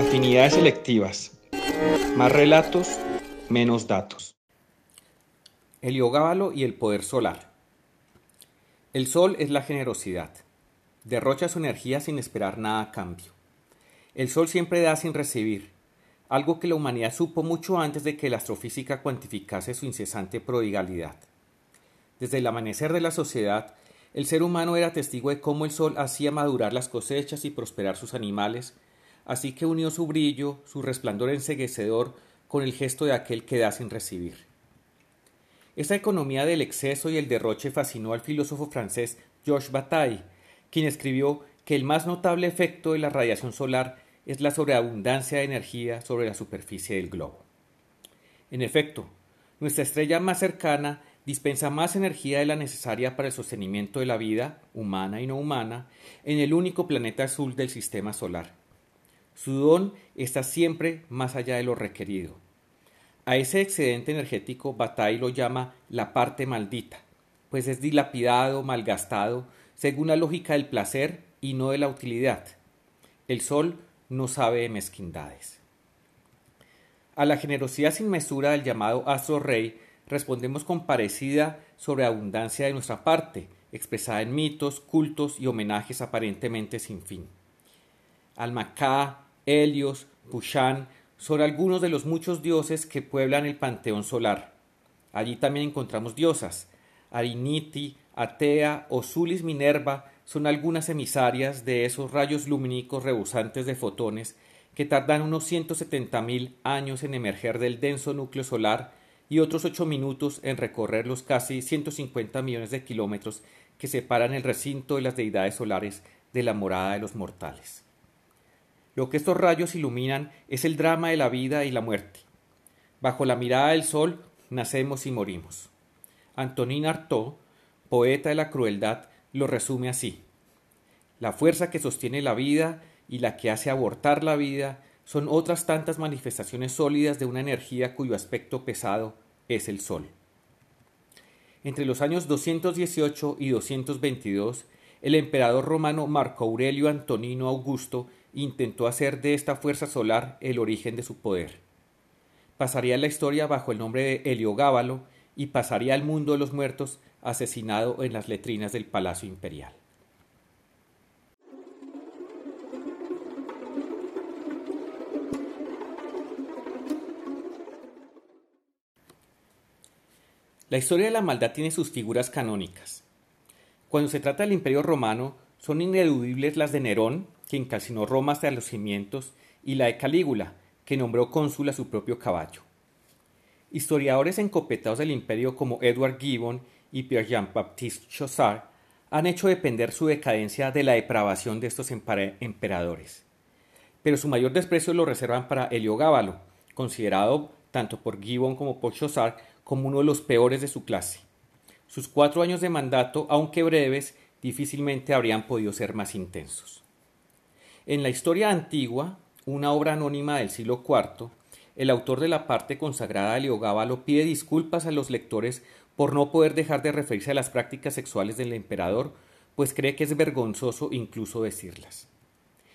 Afinidades selectivas. Más relatos, menos datos. Heliogábalo y el poder solar. El sol es la generosidad. Derrocha su energía sin esperar nada a cambio. El sol siempre da sin recibir, algo que la humanidad supo mucho antes de que la astrofísica cuantificase su incesante prodigalidad. Desde el amanecer de la sociedad, el ser humano era testigo de cómo el sol hacía madurar las cosechas y prosperar sus animales, así que unió su brillo, su resplandor enseguecedor, con el gesto de aquel que da sin recibir. Esta economía del exceso y el derroche fascinó al filósofo francés Georges Bataille, quien escribió que el más notable efecto de la radiación solar es la sobreabundancia de energía sobre la superficie del globo. En efecto, nuestra estrella más cercana dispensa más energía de la necesaria para el sostenimiento de la vida, humana y no humana, en el único planeta azul del sistema solar. Su don está siempre más allá de lo requerido. A ese excedente energético Bataille lo llama la parte maldita, pues es dilapidado, malgastado, según la lógica del placer y no de la utilidad. El sol no sabe de mezquindades. A la generosidad sin mesura del llamado astro rey respondemos con parecida sobreabundancia de nuestra parte, expresada en mitos, cultos y homenajes aparentemente sin fin. Almacá, Helios, Pushan son algunos de los muchos dioses que pueblan el panteón solar. Allí también encontramos diosas. Ariniti, Atea, Osulis Minerva son algunas emisarias de esos rayos lumínicos rebosantes de fotones que tardan unos 170.000 años en emerger del denso núcleo solar y otros ocho minutos en recorrer los casi 150 millones de kilómetros que separan el recinto de las deidades solares de la morada de los mortales. Lo que estos rayos iluminan es el drama de la vida y la muerte. Bajo la mirada del sol nacemos y morimos. Antonin Artaud, poeta de la crueldad, lo resume así. La fuerza que sostiene la vida y la que hace abortar la vida son otras tantas manifestaciones sólidas de una energía cuyo aspecto pesado es el Sol. Entre los años 218 y 222, el emperador romano Marco Aurelio Antonino Augusto intentó hacer de esta fuerza solar el origen de su poder. Pasaría la historia bajo el nombre de Heliogábalo y pasaría al mundo de los muertos asesinado en las letrinas del Palacio Imperial. La historia de la maldad tiene sus figuras canónicas. Cuando se trata del Imperio Romano, son ineludibles las de Nerón, quien calcinó Roma hasta los cimientos, y la de Calígula, que nombró cónsul a su propio caballo. Historiadores encopetados del imperio como Edward Gibbon y Pierre-Jean-Baptiste Chaussard han hecho depender su decadencia de la depravación de estos emperadores. Pero su mayor desprecio lo reservan para Heliogábalo, considerado tanto por Gibbon como por Chaussard como uno de los peores de su clase. Sus cuatro años de mandato, aunque breves, difícilmente habrían podido ser más intensos. En la historia antigua, una obra anónima del siglo IV, el autor de la parte consagrada de Leogábalo pide disculpas a los lectores por no poder dejar de referirse a las prácticas sexuales del emperador, pues cree que es vergonzoso incluso decirlas.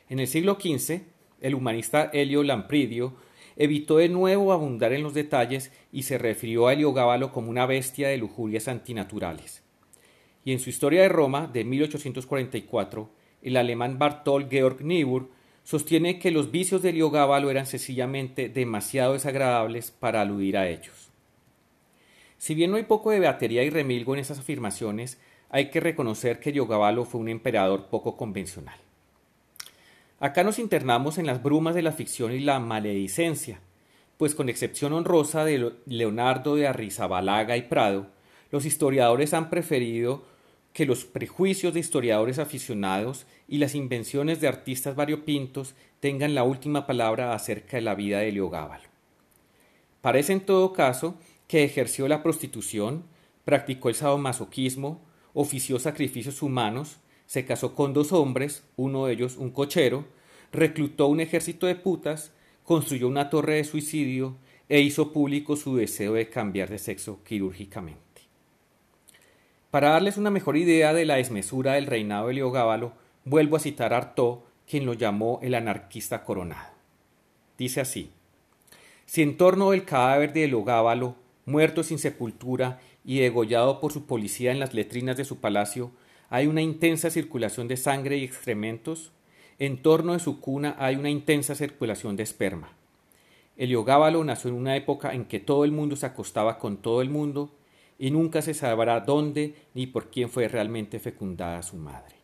En el siglo XV, el humanista Helio Lampridio evitó de nuevo abundar en los detalles y se refirió a Heliogábalo como una bestia de lujurias antinaturales. Y en su historia de Roma de 1844, el alemán Bartol Georg Niebuhr sostiene que los vicios de Heliogábalo eran sencillamente demasiado desagradables para aludir a ellos. Si bien no hay poco de batería y remilgo en esas afirmaciones, hay que reconocer que Heliogábalo fue un emperador poco convencional. Acá nos internamos en las brumas de la ficción y la maledicencia, pues con excepción honrosa de Leonardo de Arrizabalaga y Prado, los historiadores han preferido que los prejuicios de historiadores aficionados y las invenciones de artistas variopintos tengan la última palabra acerca de la vida de Leogábalo. Parece en todo caso que ejerció la prostitución, practicó el sadomasoquismo, ofició sacrificios humanos, se casó con dos hombres, uno de ellos un cochero, reclutó un ejército de putas, construyó una torre de suicidio e hizo público su deseo de cambiar de sexo quirúrgicamente. Para darles una mejor idea de la desmesura del reinado de Heliogábalo, vuelvo a citar a Artaud, quien lo llamó el anarquista coronado. Dice así: Si en torno del cadáver de Heliogábalo, muerto sin sepultura y degollado por su policía en las letrinas de su palacio, hay una intensa circulación de sangre y excrementos, en torno de su cuna hay una intensa circulación de esperma. Heliogábalo nació en una época en que todo el mundo se acostaba con todo el mundo y nunca se sabrá dónde ni por quién fue realmente fecundada su madre.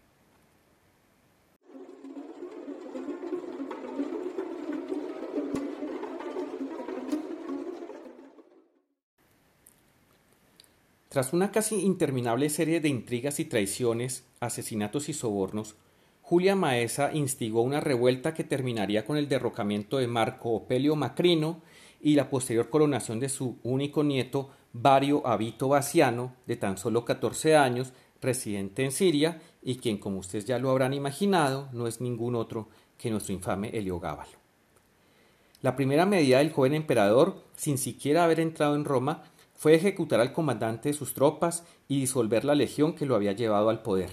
Tras una casi interminable serie de intrigas y traiciones, asesinatos y sobornos, Julia Maesa instigó una revuelta que terminaría con el derrocamiento de Marco Opelio Macrino y la posterior coronación de su único nieto, Vario Abito Baciano, de tan solo 14 años, residente en Siria, y quien, como ustedes ya lo habrán imaginado, no es ningún otro que nuestro infame Heliogábalo. La primera medida del joven emperador, sin siquiera haber entrado en Roma, fue ejecutar al comandante de sus tropas y disolver la legión que lo había llevado al poder,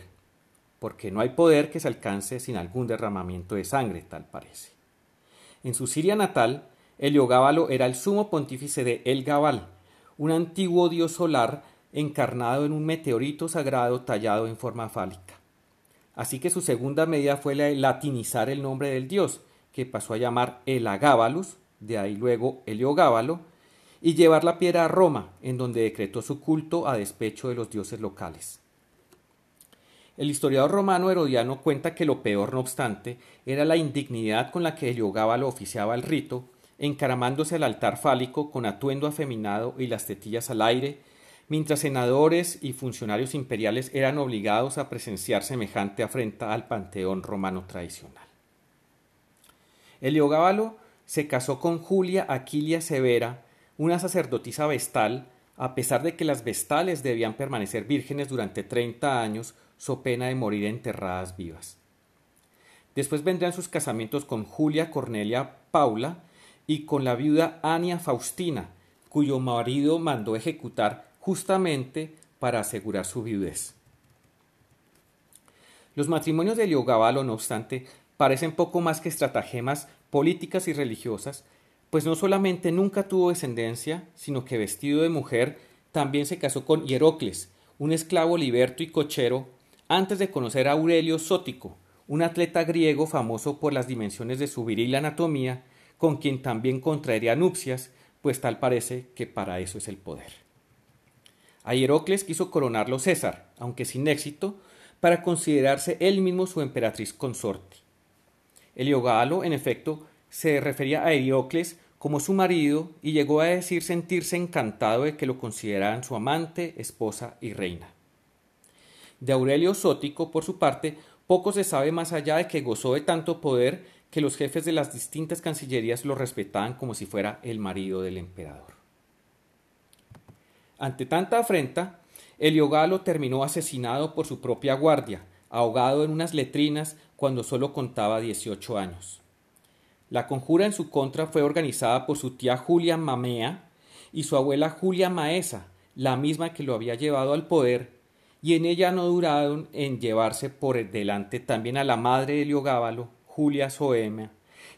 porque no hay poder que se alcance sin algún derramamiento de sangre, tal parece. En su Siria natal, Heliogábalo era el sumo pontífice de El Gabal, un antiguo dios solar encarnado en un meteorito sagrado tallado en forma fálica. Así que su segunda medida fue latinizar el nombre del dios, que pasó a llamar Elagábalus, de ahí luego Heliogábalo, y llevar la piedra a Roma, en donde decretó su culto a despecho de los dioses locales. El historiador romano Herodiano cuenta que lo peor, no obstante, era la indignidad con la que Heliogábalo oficiaba el rito, encaramándose al altar fálico con atuendo afeminado y las tetillas al aire, mientras senadores y funcionarios imperiales eran obligados a presenciar semejante afrenta al panteón romano tradicional. Heliogábalo se casó con Julia Aquilia Severa, una sacerdotisa vestal, a pesar de que las vestales debían permanecer vírgenes durante treinta años, so pena de morir enterradas vivas. Después vendrían sus casamientos con Julia Cornelia Paula y con la viuda Ania Faustina, cuyo marido mandó ejecutar justamente para asegurar su viudez. Los matrimonios de Leogabalo, no obstante, parecen poco más que estratagemas políticas y religiosas pues no solamente nunca tuvo descendencia, sino que vestido de mujer también se casó con Hierocles, un esclavo liberto y cochero, antes de conocer a Aurelio Sótico, un atleta griego famoso por las dimensiones de su viril anatomía, con quien también contraería nupcias, pues tal parece que para eso es el poder. A Hierocles quiso coronarlo César, aunque sin éxito, para considerarse él mismo su emperatriz consorte. Heliogalo, en efecto, se refería a Heliocles como su marido y llegó a decir sentirse encantado de que lo consideraran su amante, esposa y reina. De Aurelio Sótico, por su parte, poco se sabe más allá de que gozó de tanto poder que los jefes de las distintas cancillerías lo respetaban como si fuera el marido del emperador. Ante tanta afrenta, Heliogalo terminó asesinado por su propia guardia, ahogado en unas letrinas cuando solo contaba 18 años. La conjura en su contra fue organizada por su tía Julia Mamea y su abuela Julia Maesa, la misma que lo había llevado al poder, y en ella no duraron en llevarse por delante también a la madre de Heliogábalo, Julia Soemia,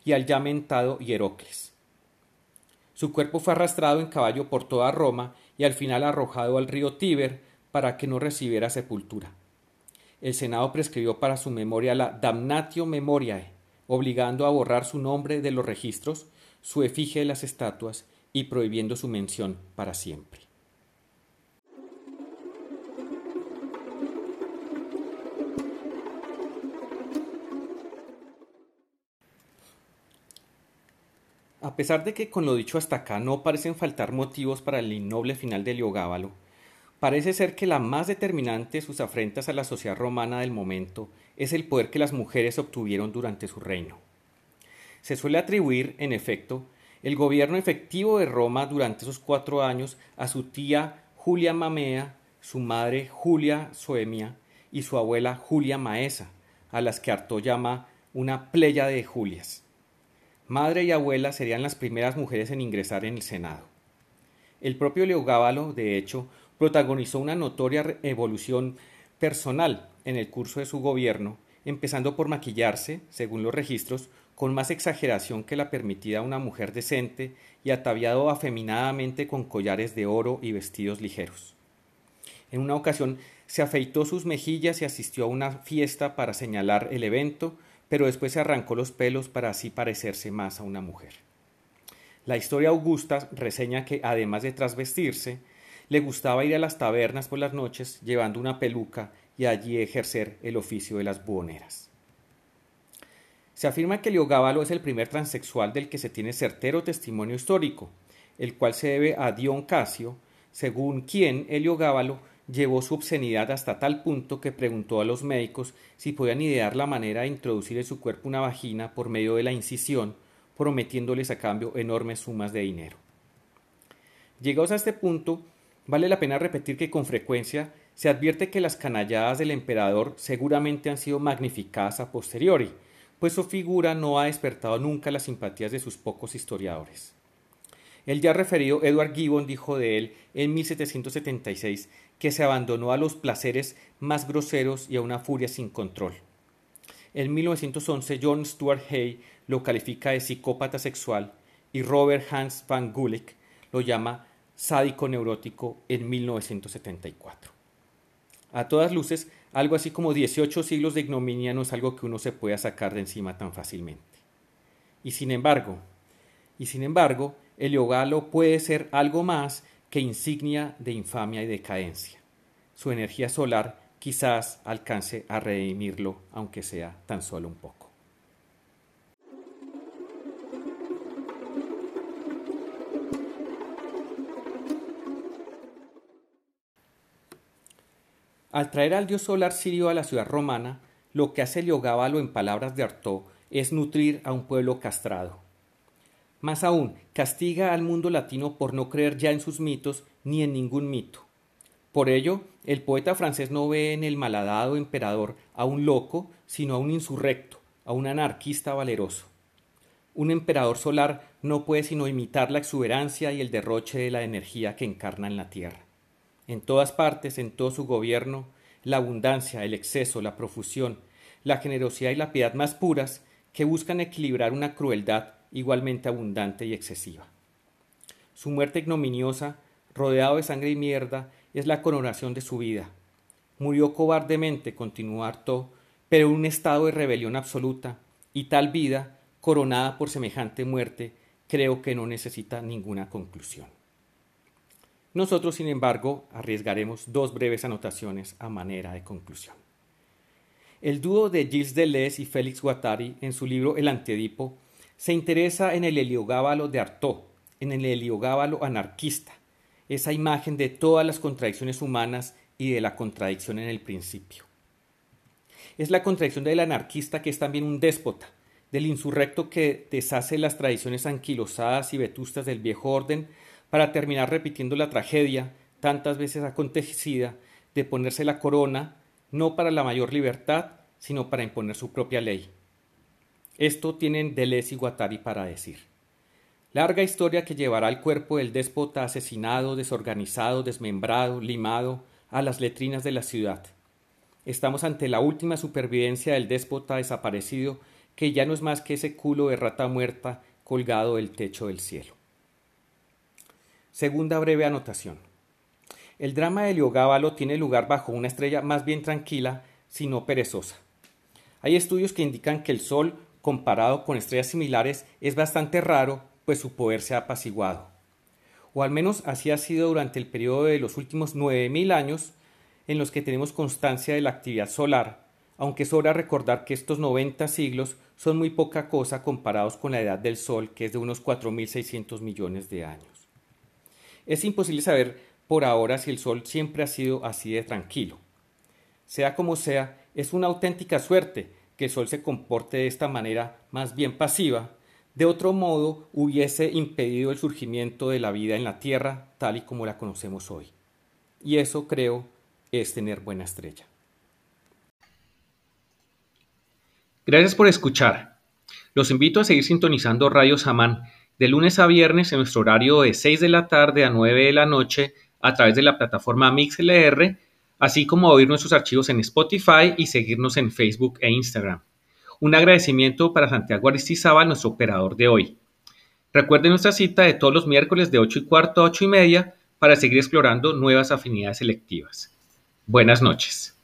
y al ya mentado Hierocles. Su cuerpo fue arrastrado en caballo por toda Roma y al final arrojado al río Tíber para que no recibiera sepultura. El Senado prescribió para su memoria la damnatio memoriae, obligando a borrar su nombre de los registros, su efigie de las estatuas y prohibiendo su mención para siempre. A pesar de que con lo dicho hasta acá no parecen faltar motivos para el innoble final de Leogábalo, parece ser que la más determinante de sus afrentas a la sociedad romana del momento es el poder que las mujeres obtuvieron durante su reino. Se suele atribuir, en efecto, el gobierno efectivo de Roma durante esos cuatro años a su tía Julia Mamea, su madre Julia Soemia y su abuela Julia Maesa, a las que Arto llama una playa de Julias. Madre y abuela serían las primeras mujeres en ingresar en el Senado. El propio Leogábalo, de hecho, protagonizó una notoria evolución personal en el curso de su gobierno, empezando por maquillarse, según los registros, con más exageración que la permitida a una mujer decente y ataviado afeminadamente con collares de oro y vestidos ligeros. En una ocasión se afeitó sus mejillas y asistió a una fiesta para señalar el evento, pero después se arrancó los pelos para así parecerse más a una mujer. La historia augusta reseña que, además de trasvestirse, le gustaba ir a las tabernas por las noches llevando una peluca y allí ejercer el oficio de las buhoneras. Se afirma que Leogábalo es el primer transexual del que se tiene certero testimonio histórico, el cual se debe a Dion Casio, según quien Heliogábalo llevó su obscenidad hasta tal punto que preguntó a los médicos si podían idear la manera de introducir en su cuerpo una vagina por medio de la incisión, prometiéndoles a cambio enormes sumas de dinero. Llegados a este punto, vale la pena repetir que con frecuencia se advierte que las canalladas del emperador seguramente han sido magnificadas a posteriori, pues su figura no ha despertado nunca las simpatías de sus pocos historiadores. El ya referido Edward Gibbon dijo de él en 1776 que se abandonó a los placeres más groseros y a una furia sin control. En 1911 John Stuart Hay lo califica de psicópata sexual y Robert Hans van Gulik lo llama sádico neurótico en 1974. A todas luces, algo así como 18 siglos de ignominia no es algo que uno se pueda sacar de encima tan fácilmente. Y sin embargo, y sin embargo, el yogalo puede ser algo más que insignia de infamia y decadencia. Su energía solar quizás alcance a redimirlo, aunque sea tan solo un poco. Al traer al dios solar sirio a la ciudad romana, lo que hace Leogábalo en palabras de Artaud es nutrir a un pueblo castrado. Más aún, castiga al mundo latino por no creer ya en sus mitos ni en ningún mito. Por ello, el poeta francés no ve en el malhadado emperador a un loco, sino a un insurrecto, a un anarquista valeroso. Un emperador solar no puede sino imitar la exuberancia y el derroche de la energía que encarna en la tierra en todas partes, en todo su gobierno, la abundancia, el exceso, la profusión, la generosidad y la piedad más puras que buscan equilibrar una crueldad igualmente abundante y excesiva. Su muerte ignominiosa, rodeado de sangre y mierda, es la coronación de su vida. Murió cobardemente, continuó Artaud, pero en un estado de rebelión absoluta, y tal vida, coronada por semejante muerte, creo que no necesita ninguna conclusión. Nosotros, sin embargo, arriesgaremos dos breves anotaciones a manera de conclusión. El dúo de Gilles Deleuze y Félix Guattari, en su libro El Antedipo, se interesa en el heliogábalo de Artaud, en el heliogábalo anarquista, esa imagen de todas las contradicciones humanas y de la contradicción en el principio. Es la contradicción del anarquista que es también un déspota, del insurrecto que deshace las tradiciones anquilosadas y vetustas del viejo orden para terminar repitiendo la tragedia tantas veces acontecida de ponerse la corona no para la mayor libertad, sino para imponer su propia ley. Esto tienen Deleuze y Guattari para decir. Larga historia que llevará el cuerpo del déspota asesinado, desorganizado, desmembrado, limado, a las letrinas de la ciudad. Estamos ante la última supervivencia del déspota desaparecido, que ya no es más que ese culo de rata muerta colgado del techo del cielo. Segunda breve anotación. El drama de Heliogábalo tiene lugar bajo una estrella más bien tranquila, sino perezosa. Hay estudios que indican que el Sol, comparado con estrellas similares, es bastante raro, pues su poder se ha apaciguado. O al menos así ha sido durante el periodo de los últimos 9.000 años en los que tenemos constancia de la actividad solar, aunque sobra recordar que estos 90 siglos son muy poca cosa comparados con la edad del Sol, que es de unos 4.600 millones de años. Es imposible saber por ahora si el Sol siempre ha sido así de tranquilo. Sea como sea, es una auténtica suerte que el Sol se comporte de esta manera más bien pasiva, de otro modo hubiese impedido el surgimiento de la vida en la Tierra tal y como la conocemos hoy. Y eso, creo, es tener buena estrella. Gracias por escuchar. Los invito a seguir sintonizando Radio Samán de lunes a viernes en nuestro horario de 6 de la tarde a 9 de la noche a través de la plataforma MixLR, así como oír nuestros archivos en Spotify y seguirnos en Facebook e Instagram. Un agradecimiento para Santiago Aristizábal, nuestro operador de hoy. Recuerden nuestra cita de todos los miércoles de 8 y cuarto a 8 y media para seguir explorando nuevas afinidades selectivas. Buenas noches.